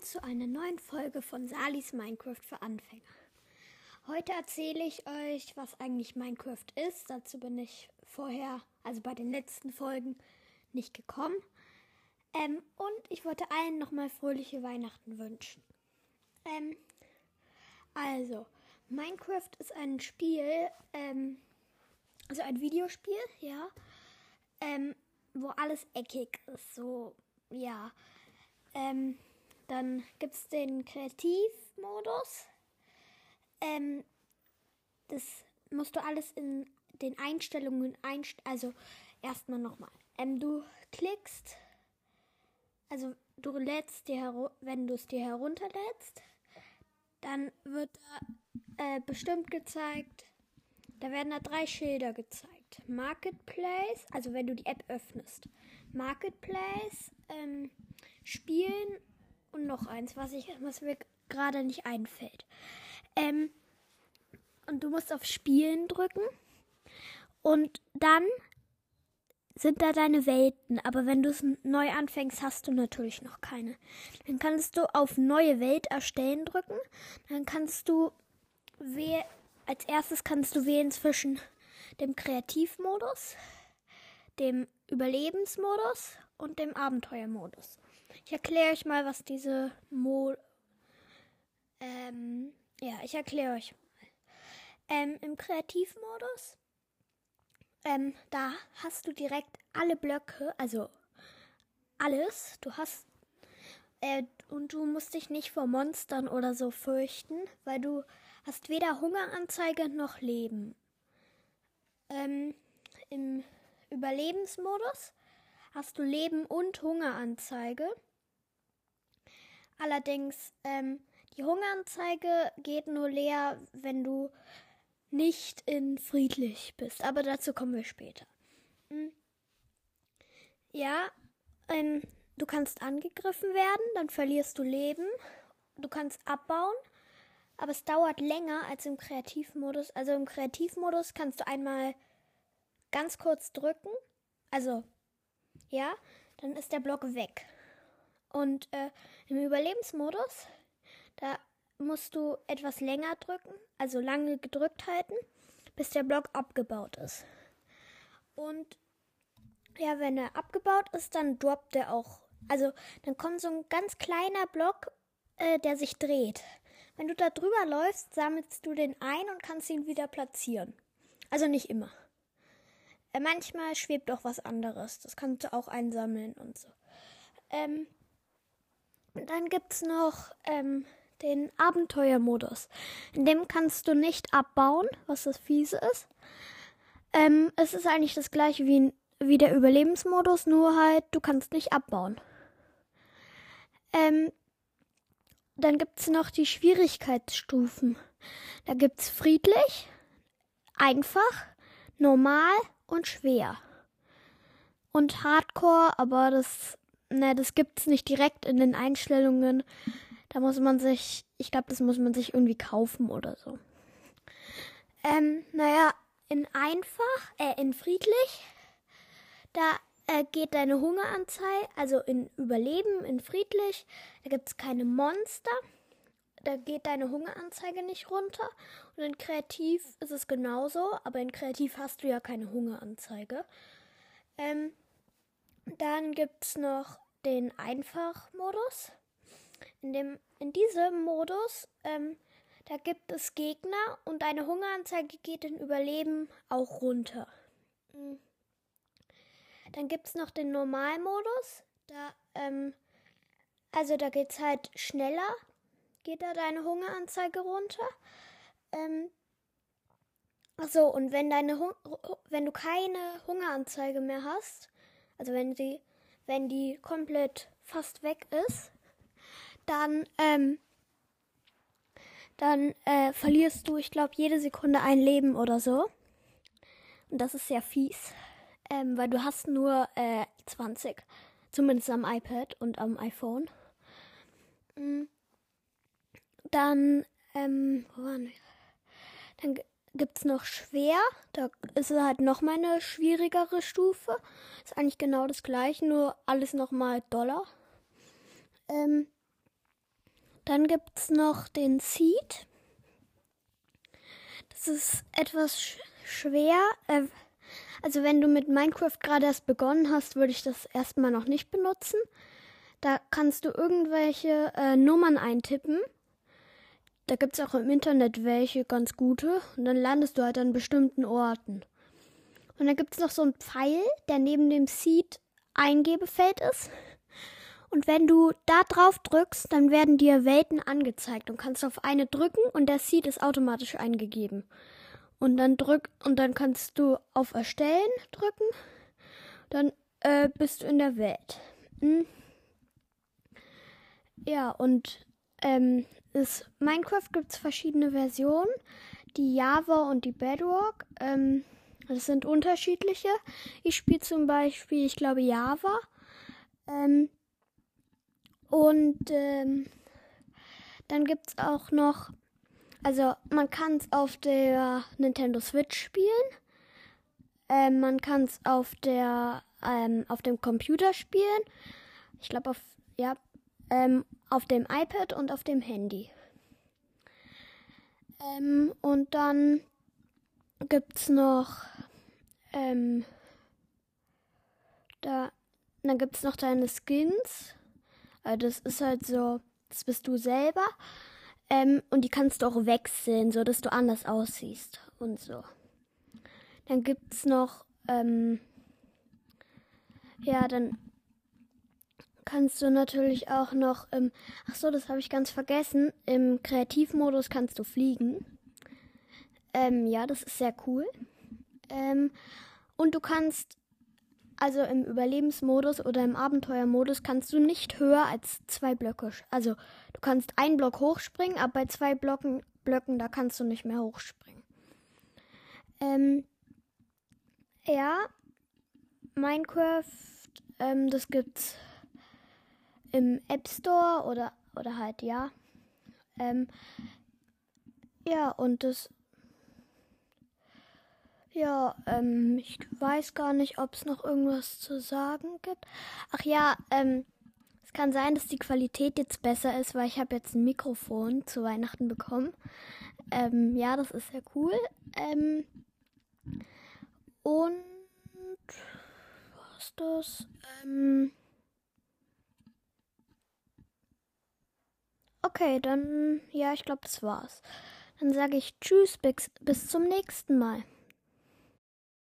willkommen zu einer neuen Folge von Salis Minecraft für Anfänger. Heute erzähle ich euch, was eigentlich Minecraft ist. Dazu bin ich vorher, also bei den letzten Folgen, nicht gekommen. Ähm, und ich wollte allen nochmal fröhliche Weihnachten wünschen. Ähm, also, Minecraft ist ein Spiel, ähm, also ein Videospiel, ja, ähm, wo alles eckig ist, so, ja. Ähm, dann gibt es den Kreativmodus. Ähm, das musst du alles in den Einstellungen einstellen. Also erstmal nochmal. Ähm, du klickst, also du lädst dir, wenn du es dir herunterlädst, dann wird äh, bestimmt gezeigt, da werden da drei Schilder gezeigt. Marketplace, also wenn du die App öffnest. Marketplace, ähm, Spielen und noch eins, was, ich, was mir gerade nicht einfällt. Ähm, und du musst auf Spielen drücken und dann sind da deine Welten. Aber wenn du es neu anfängst, hast du natürlich noch keine. Dann kannst du auf neue Welt erstellen drücken. Dann kannst du als erstes kannst du wählen zwischen dem Kreativmodus, dem Überlebensmodus und dem Abenteuermodus. Ich erkläre euch mal, was diese Mo. Ähm, ja, ich erkläre euch mal. Ähm, Im Kreativmodus, ähm, da hast du direkt alle Blöcke, also alles. Du hast. Äh, und du musst dich nicht vor Monstern oder so fürchten, weil du hast weder Hungeranzeige noch Leben. Ähm, Im Überlebensmodus hast du Leben und Hungeranzeige. Allerdings, ähm, die Hungeranzeige geht nur leer, wenn du nicht in friedlich bist. Aber dazu kommen wir später. Hm. Ja, ähm, du kannst angegriffen werden, dann verlierst du Leben. Du kannst abbauen, aber es dauert länger als im Kreativmodus. Also im Kreativmodus kannst du einmal ganz kurz drücken. Also, ja, dann ist der Block weg. Und äh, im Überlebensmodus, da musst du etwas länger drücken, also lange gedrückt halten, bis der Block abgebaut ist. Und ja, wenn er abgebaut ist, dann droppt er auch. Also dann kommt so ein ganz kleiner Block, äh, der sich dreht. Wenn du da drüber läufst, sammelst du den ein und kannst ihn wieder platzieren. Also nicht immer. Manchmal schwebt auch was anderes. Das kannst du auch einsammeln und so. Ähm, dann gibt es noch ähm, den Abenteuermodus. In dem kannst du nicht abbauen, was das Fiese ist. Ähm, es ist eigentlich das gleiche wie, wie der Überlebensmodus, nur halt, du kannst nicht abbauen. Ähm, dann gibt es noch die Schwierigkeitsstufen. Da gibt es friedlich, einfach, normal und schwer. Und Hardcore, aber das ne, das gibt's nicht direkt in den Einstellungen. Da muss man sich, ich glaube, das muss man sich irgendwie kaufen oder so. Ähm, naja, in einfach, äh, in friedlich, da äh, geht deine Hungeranzeige, also in Überleben, in friedlich, da gibt's keine Monster. Da geht deine Hungeranzeige nicht runter. Und in Kreativ ist es genauso, aber in Kreativ hast du ja keine Hungeranzeige. Ähm, dann gibt es noch den Einfachmodus. In, dem, in diesem Modus, ähm, da gibt es Gegner und eine Hungeranzeige geht in Überleben auch runter. Hm. Dann gibt es noch den Normalmodus. Da, ähm, also da geht es halt schneller, geht da deine Hungeranzeige runter. Ähm, Achso, und wenn deine wenn du keine Hungeranzeige mehr hast, also wenn sie, wenn die komplett fast weg ist, dann, ähm, dann äh, verlierst du, ich glaube, jede Sekunde ein Leben oder so. Und das ist sehr fies, ähm, weil du hast nur äh, 20, zumindest am iPad und am iPhone. Mm. Dann, ähm, wo waren wir? Dann gibt es noch schwer. Da ist halt nochmal eine schwierigere Stufe. Ist eigentlich genau das gleiche, nur alles nochmal Dollar. Ähm, Dann gibt es noch den Seed. Das ist etwas sch schwer. Äh, also wenn du mit Minecraft gerade erst begonnen hast, würde ich das erstmal noch nicht benutzen. Da kannst du irgendwelche äh, Nummern eintippen. Da gibt es auch im Internet welche ganz gute. Und dann landest du halt an bestimmten Orten. Und dann gibt es noch so einen Pfeil, der neben dem Seed Eingebefeld ist. Und wenn du da drauf drückst, dann werden dir Welten angezeigt und kannst auf eine drücken und der Seed ist automatisch eingegeben. Und dann drück und dann kannst du auf Erstellen drücken. Dann äh, bist du in der Welt. Hm. Ja, und ähm, es, Minecraft gibt es verschiedene Versionen. Die Java und die Bedrock. Ähm, das sind unterschiedliche. Ich spiele zum Beispiel, ich glaube, Java. Ähm, und ähm, dann gibt es auch noch, also man kann es auf der Nintendo Switch spielen. Ähm, man kann es auf der ähm, auf dem Computer spielen. Ich glaube auf ja ähm, auf dem iPad und auf dem Handy. Ähm, und dann gibt es noch ähm, da dann gibt es noch deine Skins. Also das ist halt so, das bist du selber. Ähm, und die kannst du auch wechseln, so dass du anders aussiehst und so. Dann gibt's noch, ähm, ja, dann kannst du natürlich auch noch, ähm, ach so, das habe ich ganz vergessen. Im Kreativmodus kannst du fliegen. Ähm, ja, das ist sehr cool. Ähm, und du kannst also im Überlebensmodus oder im Abenteuermodus kannst du nicht höher als zwei Blöcke. Also du kannst einen Block hochspringen, aber bei zwei Blocken, Blöcken, da kannst du nicht mehr hochspringen. Ähm, ja, Minecraft, ähm, das gibt's im App Store oder, oder halt ja. Ähm, ja, und das ja, ähm, ich weiß gar nicht, ob es noch irgendwas zu sagen gibt. Ach ja, ähm, es kann sein, dass die Qualität jetzt besser ist, weil ich habe jetzt ein Mikrofon zu Weihnachten bekommen. Ähm, ja, das ist sehr cool. Ähm, und was das? Ähm, okay, dann ja, ich glaube, das war's. Dann sage ich Tschüss, bis, bis zum nächsten Mal.